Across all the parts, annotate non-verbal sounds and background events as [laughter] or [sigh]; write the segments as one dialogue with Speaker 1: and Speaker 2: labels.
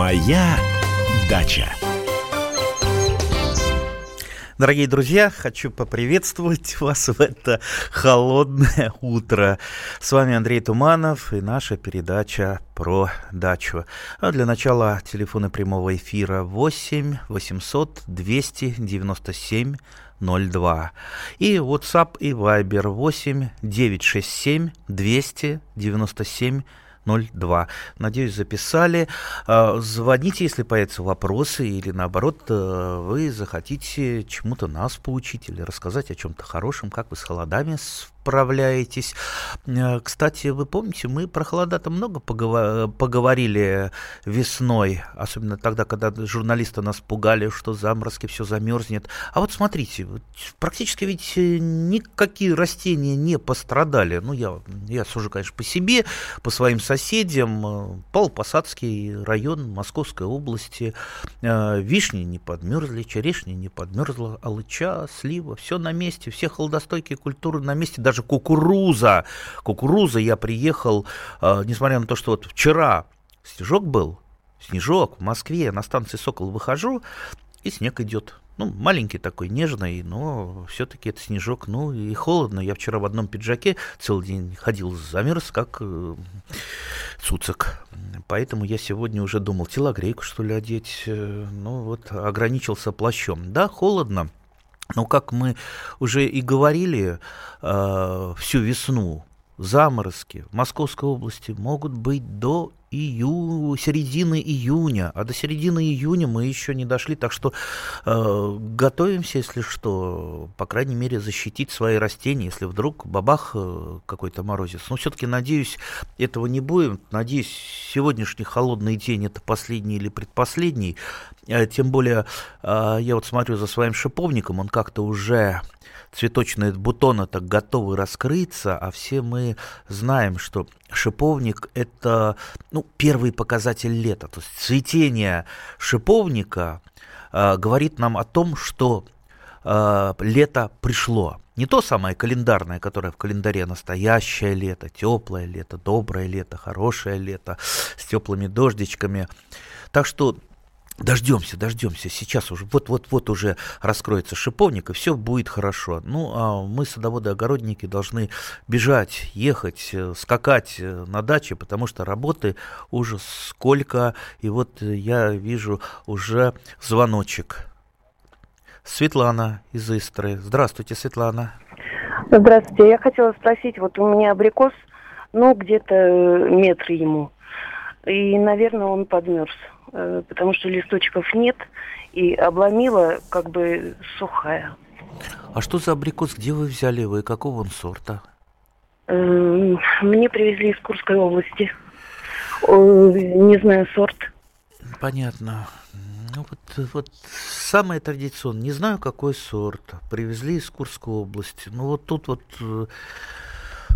Speaker 1: Моя дача.
Speaker 2: Дорогие друзья, хочу поприветствовать вас в это холодное утро. С вами Андрей Туманов и наша передача про дачу. А для начала телефоны прямого эфира 8 800 297 02. И WhatsApp и Viber 8 967 297 02. Надеюсь, записали. А, звоните, если появятся вопросы, или наоборот, э, вы захотите чему-то нас поучить или рассказать о чем-то хорошем, как вы с холодами справляетесь. Э, кстати, вы помните, мы про холода-то много поговорили весной, особенно тогда, когда журналисты нас пугали, что заморозки все замерзнет. А вот смотрите, практически ведь никакие растения не пострадали. Ну, я, я сужу, конечно, по себе, по своим соседям. Павлопосадский район Московской области. Э, вишни не подмерзли, черешни не подмерзла, алыча, слива, все на месте, все холодостойкие культуры на месте, даже кукуруза. Кукуруза я приехал, э, несмотря на то, что вот вчера снежок был, снежок в Москве, на станции Сокол выхожу, и снег идет. Ну, маленький такой, нежный, но все-таки это снежок. Ну, и холодно. Я вчера в одном пиджаке целый день ходил, замерз, как э, цуцик. Поэтому я сегодня уже думал, телогрейку, что ли, одеть. Э, ну, вот, ограничился плащом. Да, холодно. Но, как мы уже и говорили э, всю весну, заморозки в Московской области могут быть до ию, середины июня, а до середины июня мы еще не дошли, так что э, готовимся, если что, по крайней мере, защитить свои растения, если вдруг бабах э, какой-то морозец. Но все-таки, надеюсь, этого не будет. Надеюсь, сегодняшний холодный день это последний или предпоследний. Э, тем более, э, я вот смотрю за своим шиповником, он как-то уже цветочные бутоны так готовы раскрыться, а все мы знаем, что шиповник – это ну, первый показатель лета. То есть цветение шиповника э, говорит нам о том, что э, лето пришло. Не то самое календарное, которое в календаре настоящее лето, теплое лето, доброе лето, хорошее лето с теплыми дождичками. Так что Дождемся, дождемся. Сейчас уже, вот-вот-вот уже раскроется шиповник, и все будет хорошо. Ну, а мы, садоводы-огородники, должны бежать, ехать, э, скакать э, на даче, потому что работы уже сколько. И вот я вижу уже звоночек. Светлана из Истры. Здравствуйте, Светлана.
Speaker 3: Здравствуйте. Я хотела спросить, вот у меня абрикос, ну, где-то метр ему. И, наверное, он подмерз. Э, потому что листочков нет, и обломила как бы сухая.
Speaker 2: А что за абрикос? Где вы взяли его и какого он сорта?
Speaker 3: Эм, мне привезли из Курской области. Не знаю сорт.
Speaker 2: Понятно. Ну вот, вот самое традиционное. Не знаю, какой сорт. Привезли из Курской области. Ну вот тут вот э,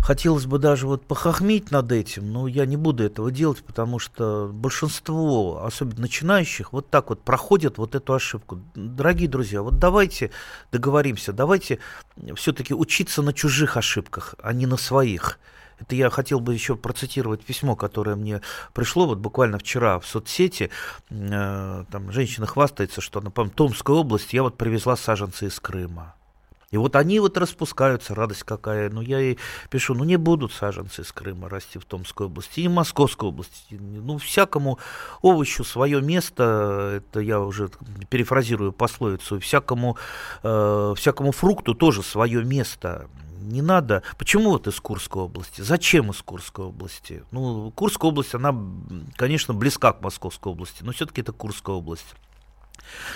Speaker 2: хотелось бы даже вот похохмить над этим, но я не буду этого делать, потому что большинство, особенно начинающих, вот так вот проходят вот эту ошибку. Дорогие друзья, вот давайте договоримся, давайте все-таки учиться на чужих ошибках, а не на своих. Это я хотел бы еще процитировать письмо, которое мне пришло вот буквально вчера в соцсети. Э, там женщина хвастается, что на Томской области я вот привезла саженцы из Крыма. И вот они вот распускаются, радость какая. Ну, я ей пишу, ну, не будут саженцы из Крыма расти в Томской области и Московской области. Ну, всякому овощу свое место, это я уже перефразирую пословицу, всякому, э, всякому фрукту тоже свое место. Не надо. Почему вот из Курской области? Зачем из Курской области? Ну, Курская область, она, конечно, близка к Московской области, но все-таки это Курская область.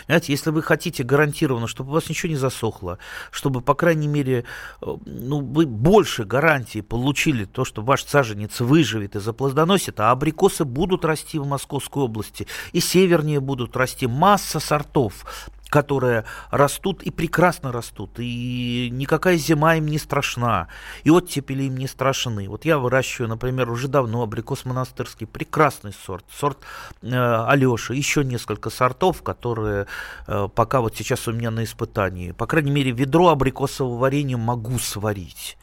Speaker 2: Знаете, если вы хотите гарантированно, чтобы у вас ничего не засохло, чтобы, по крайней мере, э, ну, вы больше гарантии получили то, что ваш саженец выживет и заплодоносит, а абрикосы будут расти в Московской области, и севернее будут расти. Масса сортов, которые растут и прекрасно растут, и никакая зима им не страшна, и оттепели им не страшны. Вот я выращиваю, например, уже давно абрикос монастырский, прекрасный сорт, сорт э, Алеша, еще несколько сортов, которые э, пока вот сейчас у меня на испытании. По крайней мере, ведро абрикосового варенья могу сварить.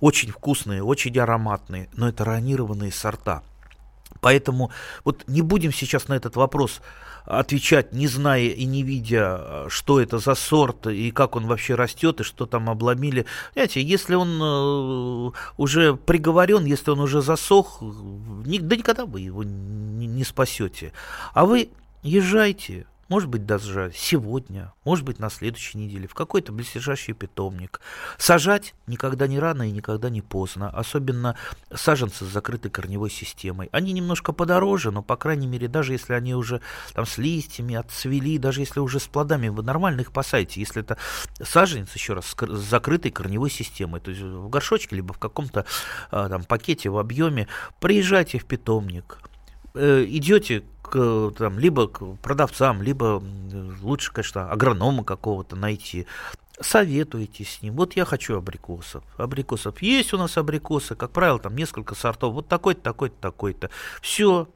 Speaker 2: Очень вкусные, очень ароматные, но это ранированные сорта. Поэтому вот не будем сейчас на этот вопрос отвечать, не зная и не видя, что это за сорт и как он вообще растет и что там обломили. Знаете, если он э, уже приговорен, если он уже засох, да никогда вы его не спасете. А вы езжайте, может быть, даже сегодня, может быть, на следующей неделе, в какой-то близлежащий питомник. Сажать никогда не рано и никогда не поздно, особенно саженцы с закрытой корневой системой. Они немножко подороже, но, по крайней мере, даже если они уже там с листьями отцвели, даже если уже с плодами, вы нормально их посадите. Если это саженец, еще раз, с закрытой корневой системой, то есть в горшочке, либо в каком-то а, там пакете в объеме, приезжайте в питомник, э, идете к, там, либо к продавцам, либо лучше, конечно, агронома какого-то найти, советуйте с ним. Вот я хочу абрикосов. Абрикосов. Есть у нас абрикосы, как правило, там несколько сортов. Вот такой-то, такой-то, такой-то. Все.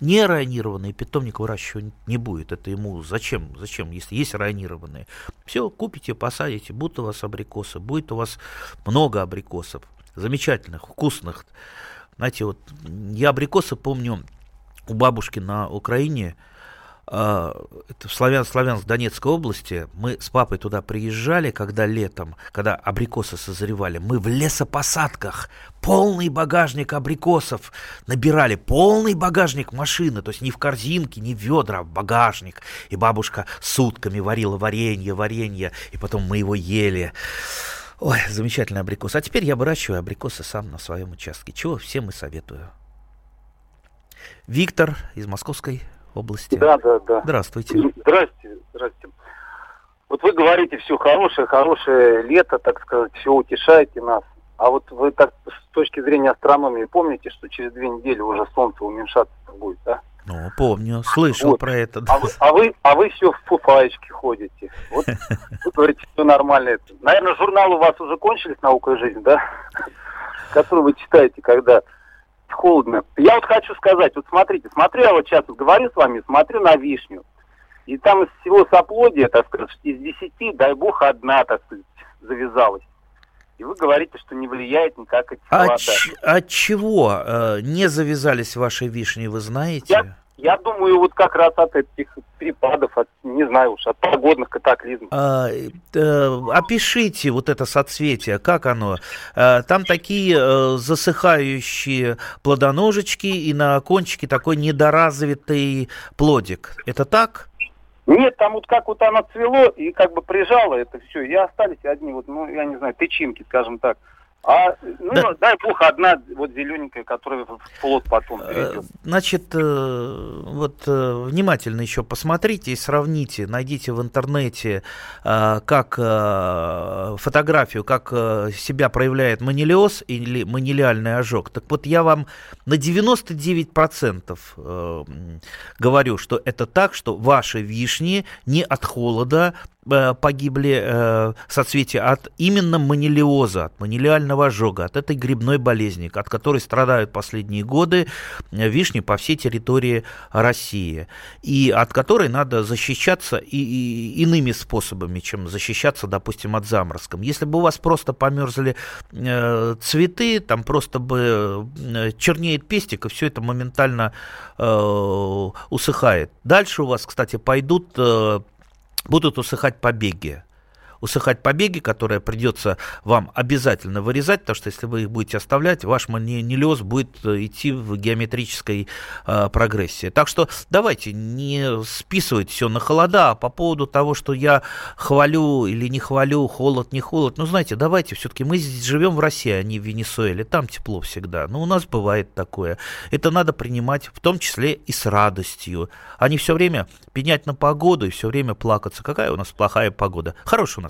Speaker 2: Не районированный питомник выращивать не будет. Это ему зачем? Зачем, если есть районированные? Все, купите, посадите. Будут у вас абрикосы. Будет у вас много абрикосов. Замечательных, вкусных. Знаете, вот я абрикосы помню у бабушки на Украине, а, это в Славян, Славянск, Донецкой области, мы с папой туда приезжали, когда летом, когда абрикосы созревали, мы в лесопосадках полный багажник абрикосов набирали, полный багажник машины, то есть не в корзинке, не в ведра, а в багажник. И бабушка сутками варила варенье, варенье, и потом мы его ели. Ой, замечательный абрикос. А теперь я выращиваю абрикосы сам на своем участке, чего всем и советую. Виктор из Московской области.
Speaker 4: Да, да, да.
Speaker 2: Здравствуйте.
Speaker 4: Здрасте, здрасте. Вот вы говорите все хорошее, хорошее лето, так сказать, все утешаете нас. А вот вы так с точки зрения астрономии помните, что через две недели уже Солнце уменьшаться будет, да?
Speaker 2: Ну, помню, слышал вот. про это.
Speaker 4: Да. А, вы, а, вы, а вы все в фуфаечке ходите. Вот [laughs] вы говорите, все нормально. Наверное, журналы у вас уже кончились «Наука и жизнь», да? Который вы читаете, когда холодно. Я вот хочу сказать, вот смотрите, смотрю, я вот сейчас вот говорю с вами, смотрю на вишню. И там из всего соплодия, так сказать, из десяти, дай бог, одна, так сказать, завязалась. И вы говорите, что не влияет никак эти
Speaker 2: От, от чего э, не завязались ваши вишни, вы знаете?
Speaker 4: Я, я думаю, вот как раз от этих перепадов, от, не знаю уж, от погодных катаклизмов.
Speaker 2: А, э, опишите вот это соцветие, как оно? А, там такие э, засыхающие плодоножечки и на кончике такой недоразвитый плодик. Это так?
Speaker 4: Нет, там вот как вот оно цвело и как бы прижало это все, и остались одни вот, ну, я не знаю, тычинки, скажем так. А, ну, да. дай бог, одна вот зелененькая, которая в плод потом э, перейдет.
Speaker 2: Значит, э, вот э, внимательно еще посмотрите и сравните, найдите в интернете, как фотографию, как себя проявляет манилиоз или манилиальный ожог. Так вот, я вам на 99% говорю, что это так, что ваши вишни не от холода погибли э, соцветия от именно манилиоза, от манилиального ожога, от этой грибной болезни, от которой страдают последние годы э, вишни по всей территории России, и от которой надо защищаться и, и иными способами, чем защищаться, допустим, от заморозком. Если бы у вас просто померзли э, цветы, там просто бы э, чернеет пестик, и все это моментально э, усыхает. Дальше у вас, кстати, пойдут э, будут усыхать побеги усыхать побеги, которые придется вам обязательно вырезать, потому что если вы их будете оставлять, ваш манилиоз будет э, идти в геометрической э, прогрессии. Так что давайте не списывать все на холода, а по поводу того, что я хвалю или не хвалю, холод, не холод, ну, знаете, давайте все-таки мы здесь живем в России, а не в Венесуэле, там тепло всегда, но у нас бывает такое. Это надо принимать в том числе и с радостью, а не все время пенять на погоду и все время плакаться. Какая у нас плохая погода? Хорошая у нас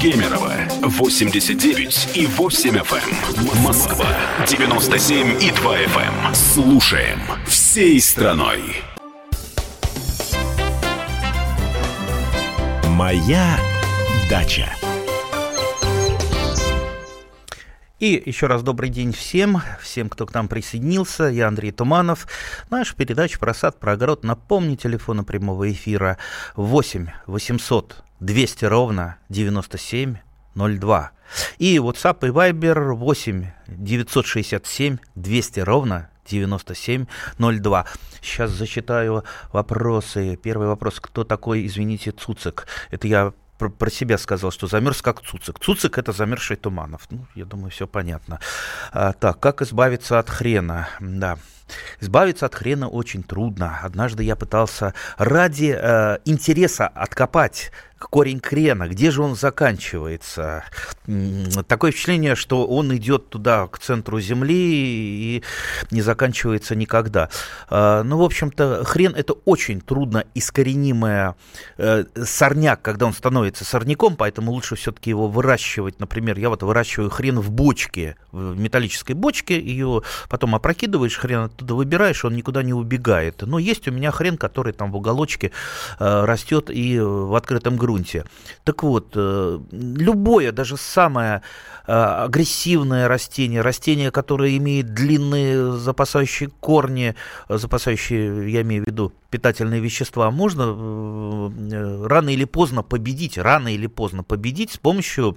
Speaker 1: Кемерово 89 и 8 FM. Эм. Москва 97 и 2 FM. Эм. Слушаем всей страной. Моя дача.
Speaker 2: И еще раз добрый день всем, всем, кто к нам присоединился. Я Андрей Туманов. Наша передача про сад, про огород. Напомню, телефона прямого эфира 8 800 200 ровно 97 02. И WhatsApp и Viber 8 967 200 ровно 9702. Сейчас зачитаю вопросы. Первый вопрос. Кто такой, извините, Цуцик? Это я про себя сказал, что замерз как Цуцик. Цуцик это замерзший Туманов. Ну, я думаю, все понятно. А, так, как избавиться от хрена? Да. Избавиться от хрена очень трудно. Однажды я пытался ради э, интереса откопать корень крена, где же он заканчивается? Такое впечатление, что он идет туда, к центру Земли, и не заканчивается никогда. А, ну, в общем-то, хрен это очень трудно искоренимая э, сорняк, когда он становится сорняком, поэтому лучше все-таки его выращивать. Например, я вот выращиваю хрен в бочке, в металлической бочке, ее потом опрокидываешь, хрен оттуда выбираешь, он никуда не убегает. Но есть у меня хрен, который там в уголочке э, растет и в открытом грунте. Так вот, э, любое, даже самое э, агрессивное растение, растение, которое имеет длинные запасающие корни, э, запасающие, я имею в виду, питательные вещества, можно рано или поздно победить, рано или поздно победить с помощью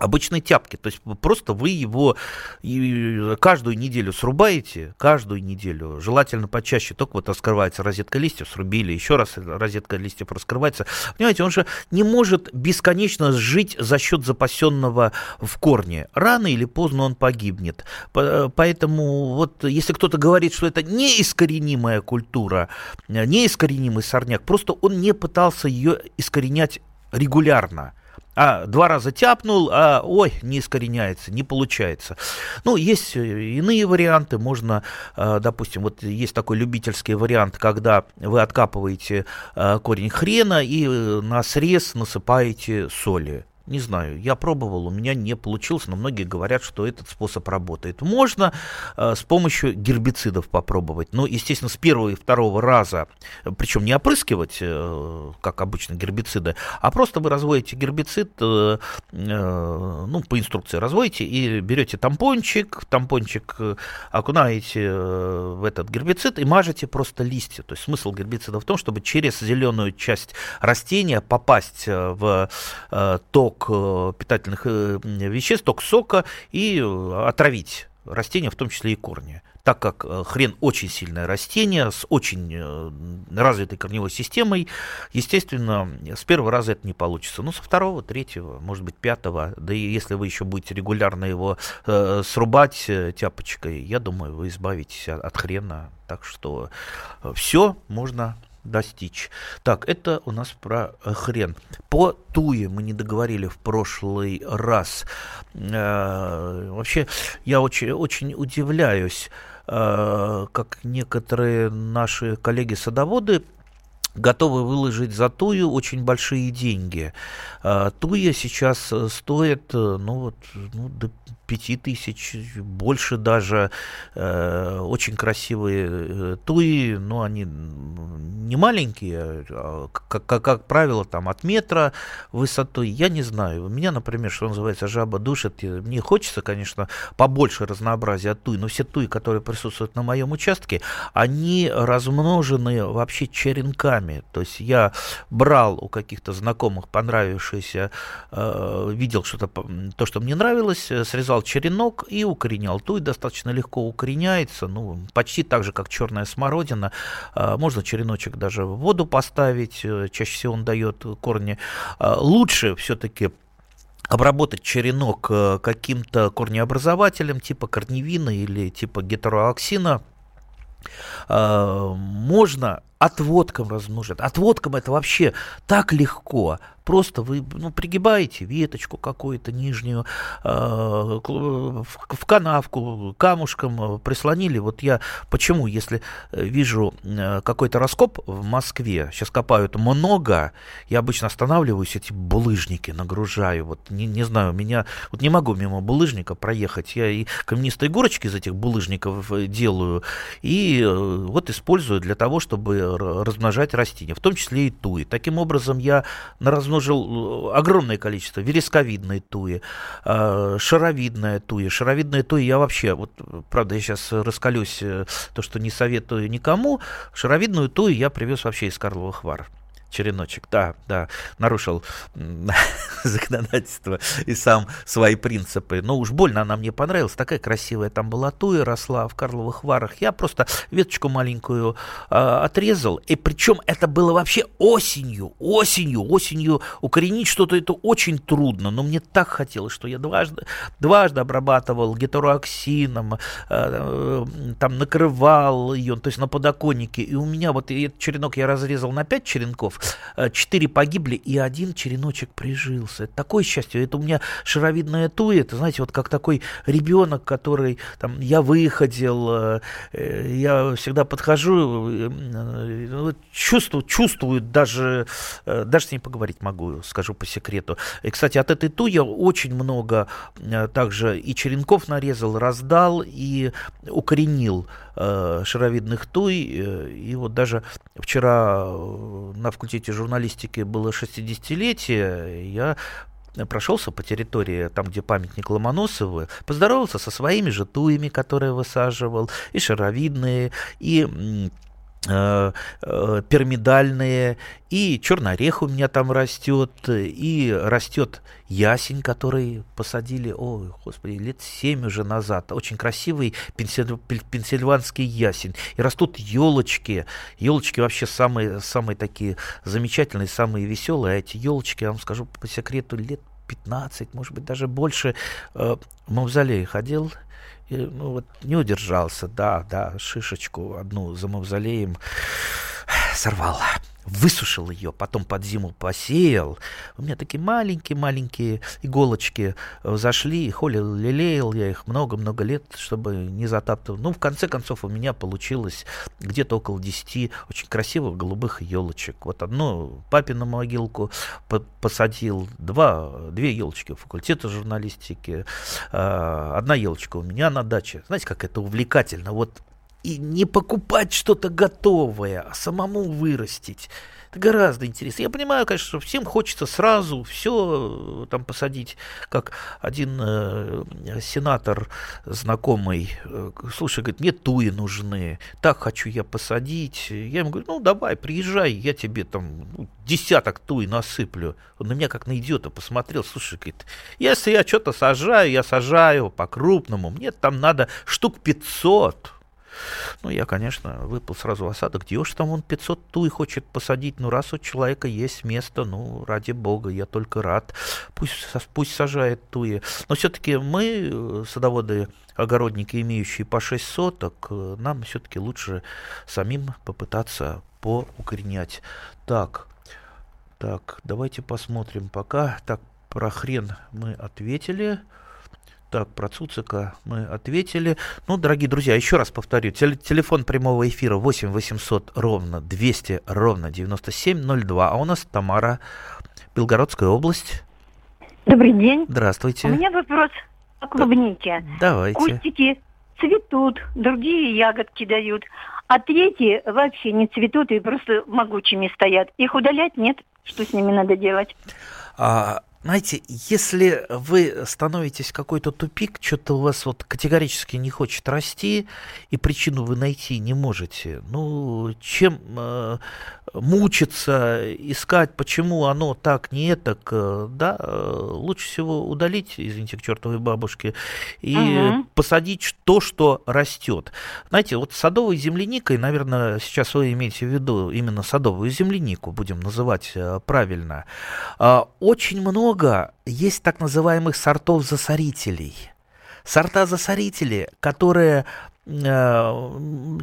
Speaker 2: обычной тяпки. То есть просто вы его каждую неделю срубаете, каждую неделю, желательно почаще, только вот раскрывается розетка листьев, срубили, еще раз розетка листьев раскрывается. Понимаете, он же не может бесконечно жить за счет запасенного в корне. Рано или поздно он погибнет. Поэтому вот если кто-то говорит, что это неискоренимая культура, неискоренимый сорняк, просто он не пытался ее искоренять регулярно а два раза тяпнул, а ой, не искореняется, не получается. Ну, есть э, иные варианты, можно, э, допустим, вот есть такой любительский вариант, когда вы откапываете э, корень хрена и на срез насыпаете соли. Не знаю, я пробовал, у меня не получилось, но многие говорят, что этот способ работает. Можно э, с помощью гербицидов попробовать. Но, естественно, с первого и второго раза, причем не опрыскивать, э, как обычно гербициды, а просто вы разводите гербицид, э, э, ну, по инструкции разводите и берете тампончик, тампончик э, окунаете э, в этот гербицид и мажете просто листья. То есть смысл гербицида в том, чтобы через зеленую часть растения попасть э, в э, ток ток э, питательных э, веществ, ток сока и э, отравить растения, в том числе и корни. Так как хрен очень сильное растение с очень развитой корневой системой, естественно, с первого раза это не получится. Но со второго, третьего, может быть, пятого, да и если вы еще будете регулярно его э, срубать тяпочкой, я думаю, вы избавитесь от хрена. Так что все можно достичь. Так, это у нас про э, хрен. По туе мы не договорили в прошлый раз. Э, вообще, я очень, очень удивляюсь, э, как некоторые наши коллеги-садоводы готовы выложить за тую очень большие деньги. Туя сейчас стоит ну, вот, ну, до 5 тысяч, больше даже. Э, очень красивые э, туи, но они не маленькие, а, как, как, как правило, там от метра высотой. Я не знаю. У меня, например, что называется, жаба душит. Мне хочется, конечно, побольше разнообразия туй, но все туи, которые присутствуют на моем участке, они размножены вообще черенками. То есть я брал у каких-то знакомых понравившиеся, э, видел что-то, то, что мне нравилось, срезал брал черенок и укоренял. Туй достаточно легко укореняется, ну, почти так же, как черная смородина. А, можно череночек даже в воду поставить, э, чаще всего он дает корни. А, лучше все-таки обработать черенок э, каким-то корнеобразователем типа корневина или типа гетероаксина, а, можно отводком размножить. Отводком это вообще так легко просто вы ну, пригибаете веточку какую-то нижнюю э, в канавку, камушком э, прислонили. Вот я почему, если э, вижу э, какой-то раскоп в Москве, сейчас копают много, я обычно останавливаюсь, эти булыжники нагружаю. Вот не, не знаю, меня вот не могу мимо булыжника проехать. Я и каменистые горочки из этих булыжников делаю, и вот использую для того, чтобы размножать растения, в том числе и туи. Таким образом, я размножил огромное количество вересковидной туи, шаровидная туи. Шаровидная туи я вообще, вот, правда, я сейчас раскалюсь, то, что не советую никому, шаровидную туи я привез вообще из Карловых Вар череночек, да, да, нарушил [laughs] законодательство и сам свои принципы. Но уж больно она мне понравилась. Такая красивая там была туя, росла в Карловых Варах. Я просто веточку маленькую э, отрезал. И причем это было вообще осенью, осенью, осенью укоренить что-то это очень трудно. Но мне так хотелось, что я дважды, дважды обрабатывал гетероаксином, э, э, там накрывал ее, то есть на подоконнике. И у меня вот этот черенок я разрезал на 5 черенков, четыре погибли, и один череночек прижился. Это такое счастье. Это у меня шаровидная туя. Это, знаете, вот как такой ребенок, который, там, я выходил, э, э, я всегда подхожу, чувствую, чувствую даже, даже с ней поговорить могу, скажу по секрету. И, кстати, от этой туи я очень много также и черенков нарезал, раздал и укоренил шаровидных туй. И вот даже вчера на факультете факультете журналистики было 60-летие, я прошелся по территории, там, где памятник Ломоносову, поздоровался со своими же туями, которые высаживал, и шаровидные, и пирамидальные, и черный орех у меня там растет, и растет ясень, который посадили, ой, господи, лет семь уже назад. Очень красивый пенсильванский ясень. И растут елочки. Елочки вообще самые, самые такие замечательные, самые веселые. А эти елочки, я вам скажу по секрету, лет 15, может быть, даже больше. Э, в мавзолей ходил, и, ну, вот не удержался, да, да, шишечку одну за мавзолеем сорвал высушил ее, потом под зиму посеял. У меня такие маленькие-маленькие иголочки э, зашли, холил, лелеял я их много-много лет, чтобы не затаптывал. Ну, в конце концов, у меня получилось где-то около 10 очень красивых голубых елочек. Вот одну папину могилку посадил, два, две елочки факультета журналистики, э, одна елочка у меня на даче. Знаете, как это увлекательно. Вот и не покупать что-то готовое, а самому вырастить. Это гораздо интереснее. Я понимаю, конечно, что всем хочется сразу все э, там посадить, как один э, сенатор знакомый, э, слушай, говорит, мне туи нужны, так хочу я посадить. Я ему говорю, ну давай, приезжай, я тебе там ну, десяток туи насыплю. Он на меня как на идиота посмотрел, слушай, говорит, если я что-то сажаю, я сажаю по-крупному, мне там надо штук 500. Ну, я, конечно, выпал сразу в осадок. Где уж там он 500 туй хочет посадить? Ну, раз у человека есть место, ну, ради бога, я только рад. Пусть, пусть сажает туи. Но все-таки мы, э, садоводы, огородники, имеющие по 6 соток, э, нам все-таки лучше самим попытаться поукоренять. Так, так, давайте посмотрим пока. Так, про хрен мы ответили. Так, про Цуцика мы ответили. Ну, дорогие друзья, еще раз повторю. Тел- телефон прямого эфира 8 800 ровно 200 ровно 9702. А у нас Тамара, Белгородская область.
Speaker 5: Добрый день.
Speaker 2: Здравствуйте.
Speaker 5: У меня вопрос о клубнике.
Speaker 2: Давайте.
Speaker 5: Кустики цветут, другие ягодки дают, а третьи вообще не цветут и просто могучими стоят. Их удалять нет? Что с ними надо делать?
Speaker 2: А, знаете, если вы становитесь какой-то тупик, что-то у вас вот категорически не хочет расти, и причину вы найти не можете, ну, чем э, мучиться, искать, почему оно так, не так, э, да, э, лучше всего удалить, извините, к чертовой бабушке, и угу. посадить то, что растет. Знаете, вот садовой земляникой, наверное, сейчас вы имеете в виду именно садовую землянику, будем называть э, правильно, а, очень много есть так называемых сортов засорителей. Сорта засорители, которые Э,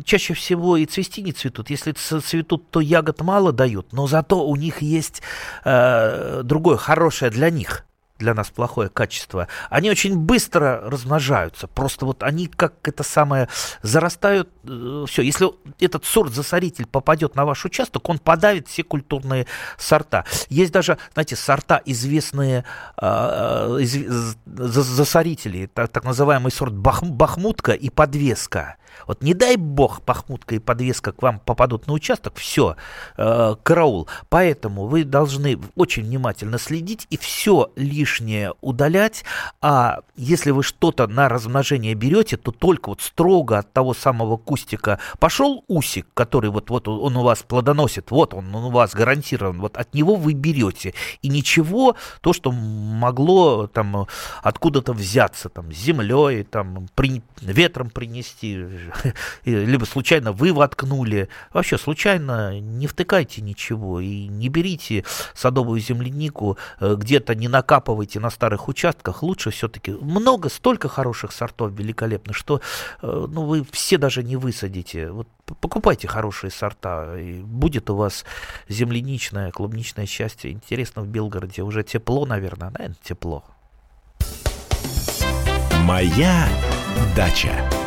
Speaker 2: чаще всего и цвести не цветут. Если цветут, то ягод мало дают, но зато у них есть э, другое хорошее для них для нас плохое качество, они очень быстро размножаются. Просто вот они как это самое зарастают. Э, все, если этот сорт-засоритель попадет на ваш участок, он подавит все культурные сорта. Есть даже, знаете, сорта известные э, из, засорители, так, называемый сорт бах, бахмутка и подвеска. Вот не дай бог пахмутка и подвеска к вам попадут на участок, все, э, караул. Поэтому вы должны очень внимательно следить и все лишнее удалять. А если вы что-то на размножение берете, то только вот строго от того самого кустика пошел усик, который вот, вот он у вас плодоносит, вот он, он у вас гарантирован, вот от него вы берете. И ничего, то, что могло там откуда-то взяться, там, землей, там, при, ветром принести, [laughs] либо случайно вы воткнули. Вообще случайно не втыкайте ничего и не берите садовую землянику, э, где-то не накапывайте на старых участках. Лучше все-таки много, столько хороших сортов великолепно, что э, ну, вы все даже не высадите. Вот покупайте хорошие сорта, и будет у вас земляничное, клубничное счастье. Интересно, в Белгороде уже тепло, наверное, наверное, тепло.
Speaker 1: Моя дача.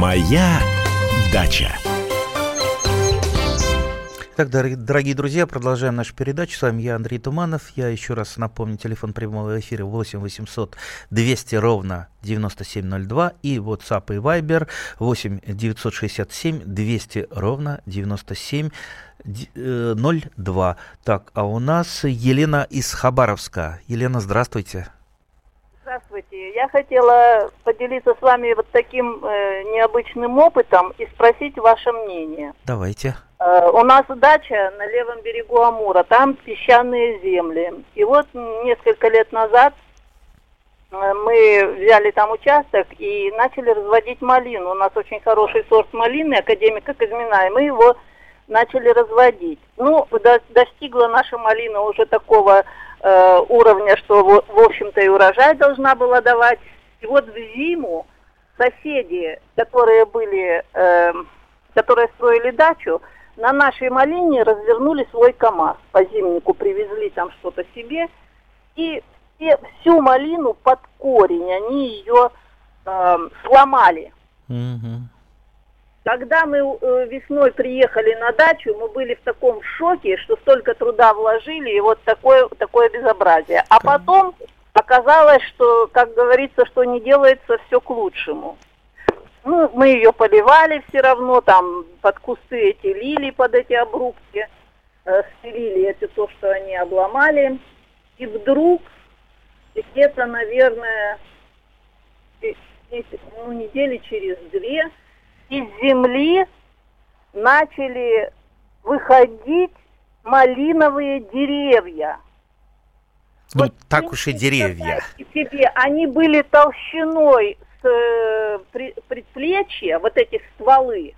Speaker 1: Моя дача.
Speaker 2: Так, дорогие друзья, продолжаем нашу передачу. С вами я, Андрей Туманов. Я еще раз напомню, телефон прямого эфира 8 800 200 ровно 9702 и WhatsApp и Viber 8 967 200 ровно 9702. Э, так, а у нас Елена из Хабаровска. Елена, здравствуйте.
Speaker 6: Здравствуйте. Я хотела поделиться с вами вот таким э, необычным опытом и спросить ваше мнение.
Speaker 2: Давайте.
Speaker 6: Э, у нас дача на левом берегу Амура, там песчаные земли. И вот несколько лет назад э, мы взяли там участок и начали разводить малину. У нас очень хороший сорт малины, академика Казьмина, и мы его начали разводить. Ну, достигла наша малина уже такого э, уровня, что, в, в общем-то, и урожай должна была давать. И вот в зиму соседи, которые были, э, которые строили дачу, на нашей малине развернули свой КАМАЗ. По зимнику привезли там что-то себе. И все, всю малину под корень, они ее э, сломали. Mm-hmm. Когда мы э, весной приехали на дачу, мы были в таком шоке, что столько труда вложили, и вот такое, такое безобразие. А потом оказалось, что, как говорится, что не делается, все к лучшему. Ну, мы ее поливали все равно, там под кусты эти лили, под эти обрубки, э, стелили это то, что они обломали. И вдруг, где-то, наверное, ну, недели через две, из земли начали выходить малиновые деревья.
Speaker 2: Ну, вот так уж и деревья.
Speaker 6: Себе, они были толщиной с э, предплечья, вот эти стволы.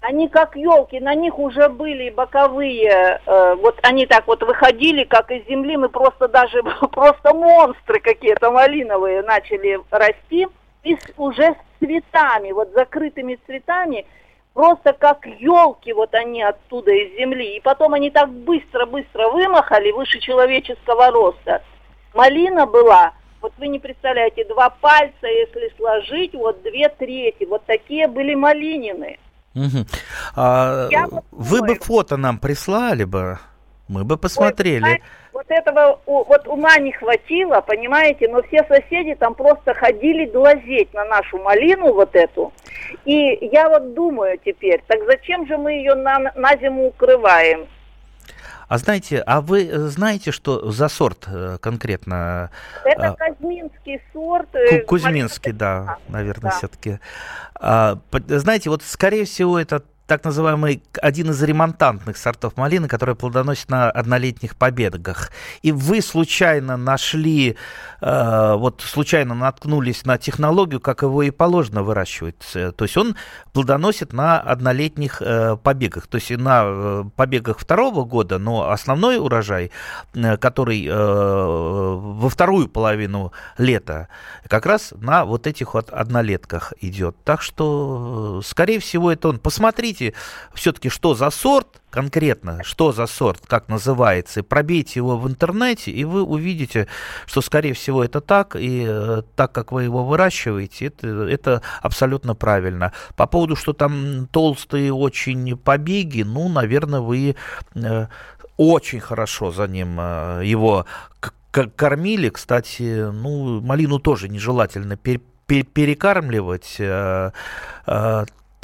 Speaker 6: Они как елки, на них уже были боковые, э, вот они так вот выходили, как из земли, мы просто даже, [laughs] просто монстры какие-то малиновые начали расти, и уже с цветами, вот закрытыми цветами, просто как елки вот они оттуда из земли. И потом они так быстро-быстро вымахали выше человеческого роста. Малина была, вот вы не представляете, два пальца, если сложить, вот две трети. Вот такие были малинины.
Speaker 2: Угу. А, вы бы фото нам прислали бы, мы бы посмотрели. Ой,
Speaker 6: вот этого вот ума не хватило, понимаете, но все соседи там просто ходили глазеть на нашу малину вот эту. И я вот думаю теперь, так зачем же мы ее на, на зиму укрываем?
Speaker 2: А знаете, а вы знаете, что за сорт э, конкретно?
Speaker 6: Это а, Казминский сорт.
Speaker 2: Кузьминский, да, наверное, да. все-таки. А, знаете, вот скорее всего это так называемый один из ремонтантных сортов малины, который плодоносит на однолетних побегах. И вы случайно нашли, э, вот случайно наткнулись на технологию, как его и положено выращивать. То есть он плодоносит на однолетних э, побегах, то есть на э, побегах второго года, но основной урожай, э, который э, во вторую половину лета, как раз на вот этих вот однолетках идет. Так что, э, скорее всего, это он. Посмотрите посмотрите все-таки, что за сорт конкретно, что за сорт, как называется, и пробейте его в интернете, и вы увидите, что, скорее всего, это так, и э, так, как вы его выращиваете, это, это абсолютно правильно. По поводу, что там толстые очень побеги, ну, наверное, вы э, очень хорошо за ним э, его кормили. Кстати, ну, малину тоже нежелательно перекармливать.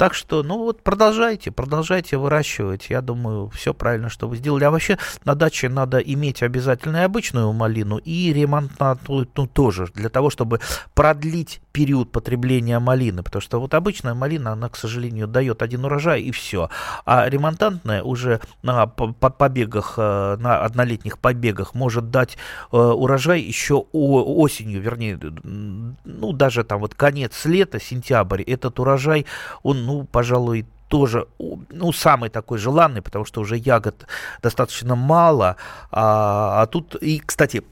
Speaker 2: Так что, ну вот продолжайте, продолжайте выращивать. Я думаю, все правильно, что вы сделали. А вообще на даче надо иметь обязательно и обычную малину, и ремонтную ну, тоже, для того, чтобы продлить период потребления малины. Потому что вот обычная малина, она, к сожалению, дает один урожай и все. А ремонтантная уже на побегах, э, на однолетних побегах может дать э, урожай еще осенью, вернее, ну даже там вот конец лета, сентябрь, этот урожай, он ну, пожалуй, тоже, ну, самый такой желанный, потому что уже ягод достаточно мало. А, а тут, и, кстати,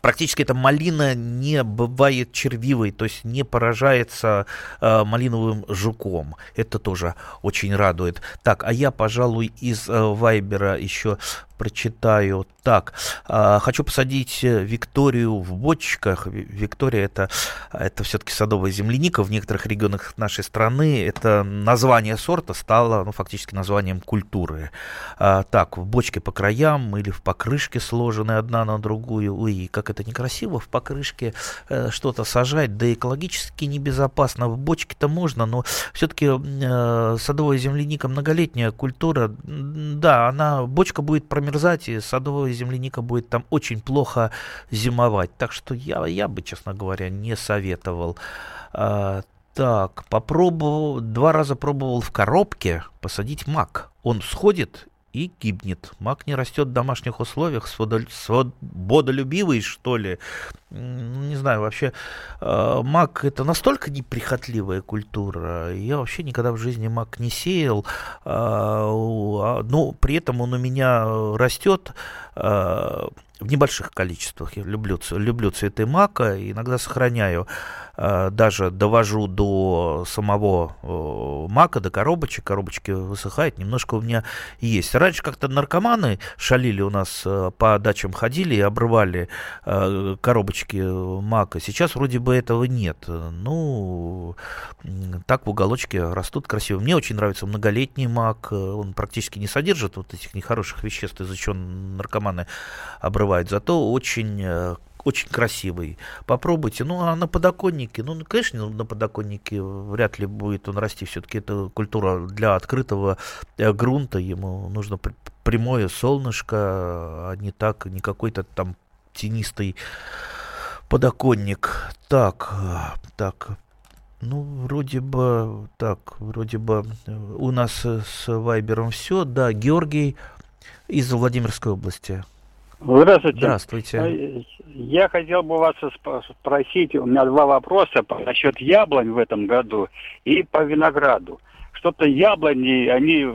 Speaker 2: Практически эта малина не бывает червивой, то есть не поражается э, малиновым жуком. Это тоже очень радует. Так, а я, пожалуй, из э, Вайбера еще прочитаю. Так, э, хочу посадить Викторию в бочках. Виктория это, это все-таки садовая земляника в некоторых регионах нашей страны. Это название сорта стало ну, фактически названием культуры. Э, так, в бочке по краям или в покрышке сложены одна на другую. Ой, как это некрасиво, в покрышке э, что-то сажать, да экологически небезопасно. В бочке-то можно, но все-таки э, садовая земляника многолетняя культура, да, она, бочка будет промерзать, и садовая земляника будет там очень плохо зимовать. Так что я, я бы, честно говоря, не советовал. А, так, попробовал, два раза пробовал в коробке посадить мак. Он сходит и гибнет. Мак не растет в домашних условиях, свободолюбивый, что ли. Не знаю, вообще, э, мак это настолько неприхотливая культура. Я вообще никогда в жизни мак не сеял, э, а, но при этом он у меня растет э, в небольших количествах. Я люблю, люблю цветы мака, иногда сохраняю, э, даже довожу до самого э, мака, до коробочек, коробочки высыхают, немножко у меня есть. Раньше как-то наркоманы шалили у нас, э, по дачам ходили и обрывали коробочки мака. Сейчас вроде бы этого нет. Ну, так в уголочке растут красиво. Мне очень нравится многолетний мак, он практически не содержит вот этих нехороших веществ, из-за чего наркоманы обрывают бывает, зато очень э, очень красивый. Попробуйте. Ну, а на подоконнике, ну, конечно, на подоконнике вряд ли будет он расти. Все-таки это культура для открытого э, грунта. Ему нужно прямое солнышко, а не так, не какой-то там тенистый подоконник. Так, так, ну, вроде бы, так, вроде бы у нас с Вайбером все. Да, Георгий из Владимирской области.
Speaker 7: Здравствуйте.
Speaker 2: Здравствуйте.
Speaker 7: Э, я хотел бы вас спросить, у меня два вопроса насчет яблонь в этом году и по винограду. Что-то яблони, они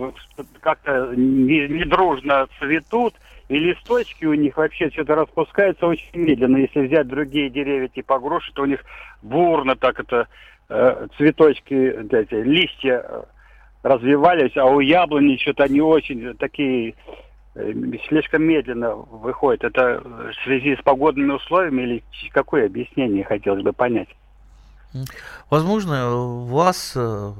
Speaker 7: как-то не, не дружно цветут, и листочки у них вообще что-то распускаются очень медленно. Если взять другие деревья типа груши, то у них бурно так это э, цветочки, эти, листья э, развивались, а у яблони что-то они очень такие слишком медленно выходит. Это в связи с погодными условиями или какое объяснение хотелось бы понять?
Speaker 2: Возможно, вас, э,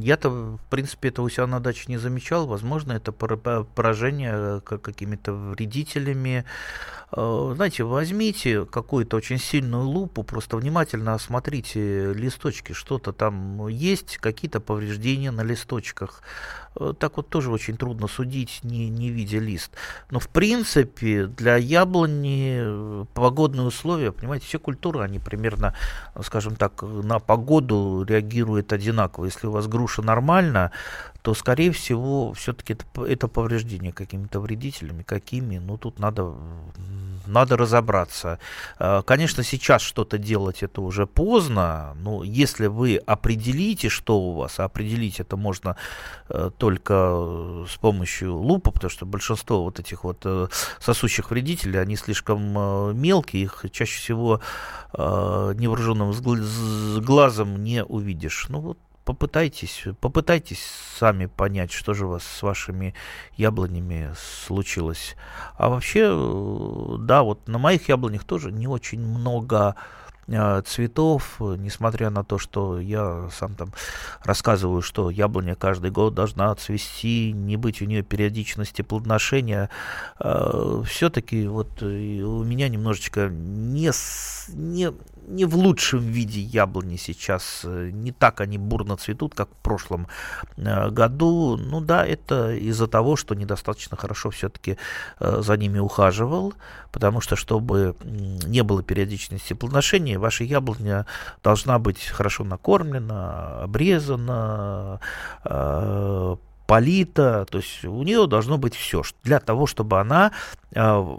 Speaker 2: я-то, в принципе, это у себя на даче не замечал, возможно, это поражение какими-то вредителями. Э, знаете, возьмите какую-то очень сильную лупу, просто внимательно осмотрите листочки, что-то там есть, какие-то повреждения на листочках. Э, так вот тоже очень трудно судить, не, не видя лист. Но в принципе для яблони э, погодные условия, понимаете, все культуры, они примерно, скажем так, на погоду реагируют одинаково. Если у вас груша нормально, то, скорее всего, все-таки это, это повреждение какими-то вредителями. Какими? Ну, тут надо, надо разобраться. А, конечно, сейчас что-то делать это уже поздно, но если вы определите, что у вас, а определить это можно э, только с помощью лупа, потому что большинство вот этих вот э, сосущих вредителей, они слишком э, мелкие, их чаще всего невооруженным глазом не увидишь. Ну вот попытайтесь, попытайтесь сами понять, что же у вас с вашими яблонями случилось. А вообще, э, да, вот на моих яблонях тоже не очень много Э, цветов, несмотря на то, что я сам там рассказываю, что яблоня каждый год должна цвести, не быть у нее периодичности плодоношения, э, все-таки вот у меня немножечко не, не, не в лучшем виде яблони сейчас, не так они бурно цветут, как в прошлом э, году. Ну да, это из-за того, что недостаточно хорошо все-таки за ними ухаживал, потому что чтобы не было периодичности плодоношения, ваша яблоня должна быть хорошо накормлена, обрезана, э, полита, то есть у нее должно быть все для того, чтобы она э,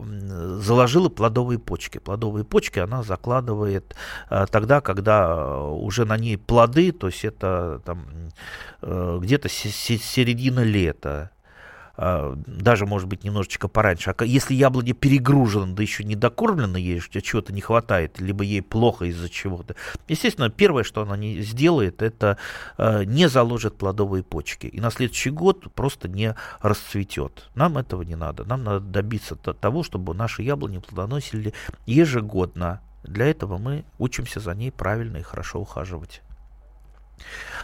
Speaker 2: заложила плодовые почки. Плодовые почки она закладывает э, тогда, когда уже на ней плоды, то есть это там где-то середина лета. А, даже, может быть, немножечко пораньше. А если яблоня перегружена, да еще не докормлена ей, чего-то не хватает, либо ей плохо из-за чего-то, естественно, первое, что она не сделает, это а, не заложит плодовые почки. И на следующий год просто не расцветет. Нам этого не надо. Нам надо добиться того, чтобы наши яблони плодоносили ежегодно. Для этого мы учимся за ней правильно и хорошо ухаживать.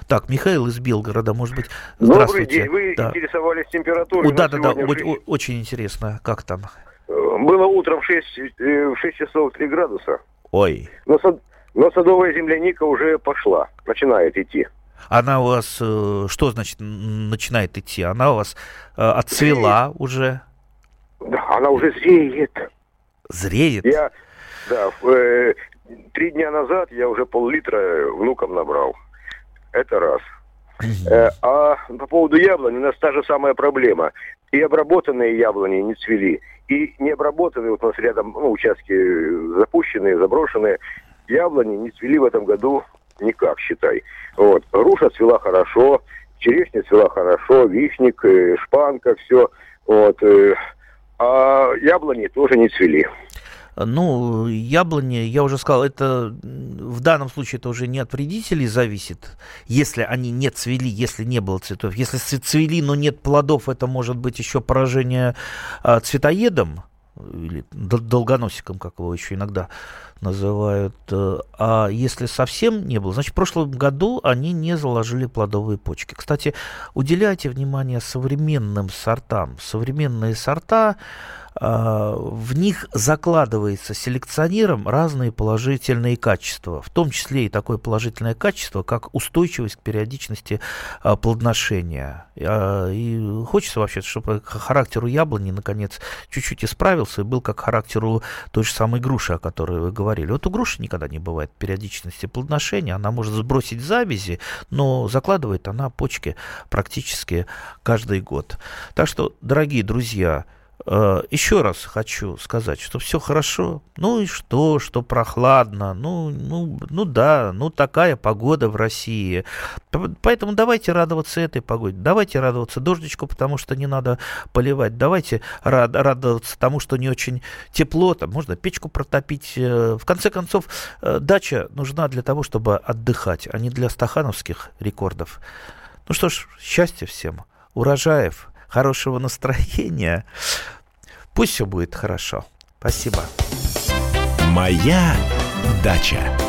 Speaker 2: Так, Михаил из Белгорода, может быть,
Speaker 8: Добрый день, вы да. интересовались температурой.
Speaker 2: О, да, да, да, 6... очень интересно, как там?
Speaker 8: Э, было утром в 6, э, в 6 часов 3 градуса.
Speaker 2: Ой.
Speaker 8: Но, сад... Но садовая земляника уже пошла, начинает идти.
Speaker 2: Она у вас, э, что значит начинает идти? Она у вас отцвела зреет. уже?
Speaker 8: Да, она уже зреет.
Speaker 2: Зреет?
Speaker 8: Я, да, э, три дня назад я уже пол-литра внукам набрал. Это раз. Э, а по поводу яблони у нас та же самая проблема. И обработанные яблони не цвели, и необработанные, вот у нас рядом ну, участки запущенные, заброшенные, яблони не цвели в этом году никак, считай. Вот. Груша цвела хорошо, черешня цвела хорошо, вишник, э, шпанка, все. Вот. Э, а яблони тоже не цвели.
Speaker 2: Ну, яблони, я уже сказал, это в данном случае это уже не от вредителей зависит, если они не цвели, если не было цветов. Если цвели, но нет плодов, это может быть еще поражение а, цветоедом, или долгоносиком, как его еще иногда называют. А если совсем не было, значит, в прошлом году они не заложили плодовые почки. Кстати, уделяйте внимание современным сортам. Современные сорта в них закладывается селекционером разные положительные качества, в том числе и такое положительное качество, как устойчивость к периодичности а, плодоношения. А, и хочется вообще, чтобы характеру яблони, наконец, чуть-чуть исправился и был как характеру той же самой груши, о которой вы говорили. Вот у груши никогда не бывает периодичности плодоношения, она может сбросить завязи, но закладывает она почки практически каждый год. Так что, дорогие друзья, еще раз хочу сказать, что все хорошо. Ну и что, что прохладно. Ну, ну, ну да, ну такая погода в России. Поэтому давайте радоваться этой погоде. Давайте радоваться дождичку, потому что не надо поливать. Давайте рад, радоваться тому, что не очень тепло. Там можно печку протопить. Э, в конце концов, э, дача нужна для того, чтобы отдыхать, а не для стахановских рекордов. Ну что ж, счастья всем, урожаев, хорошего настроения. Пусть все будет хорошо. Спасибо.
Speaker 1: Моя дача.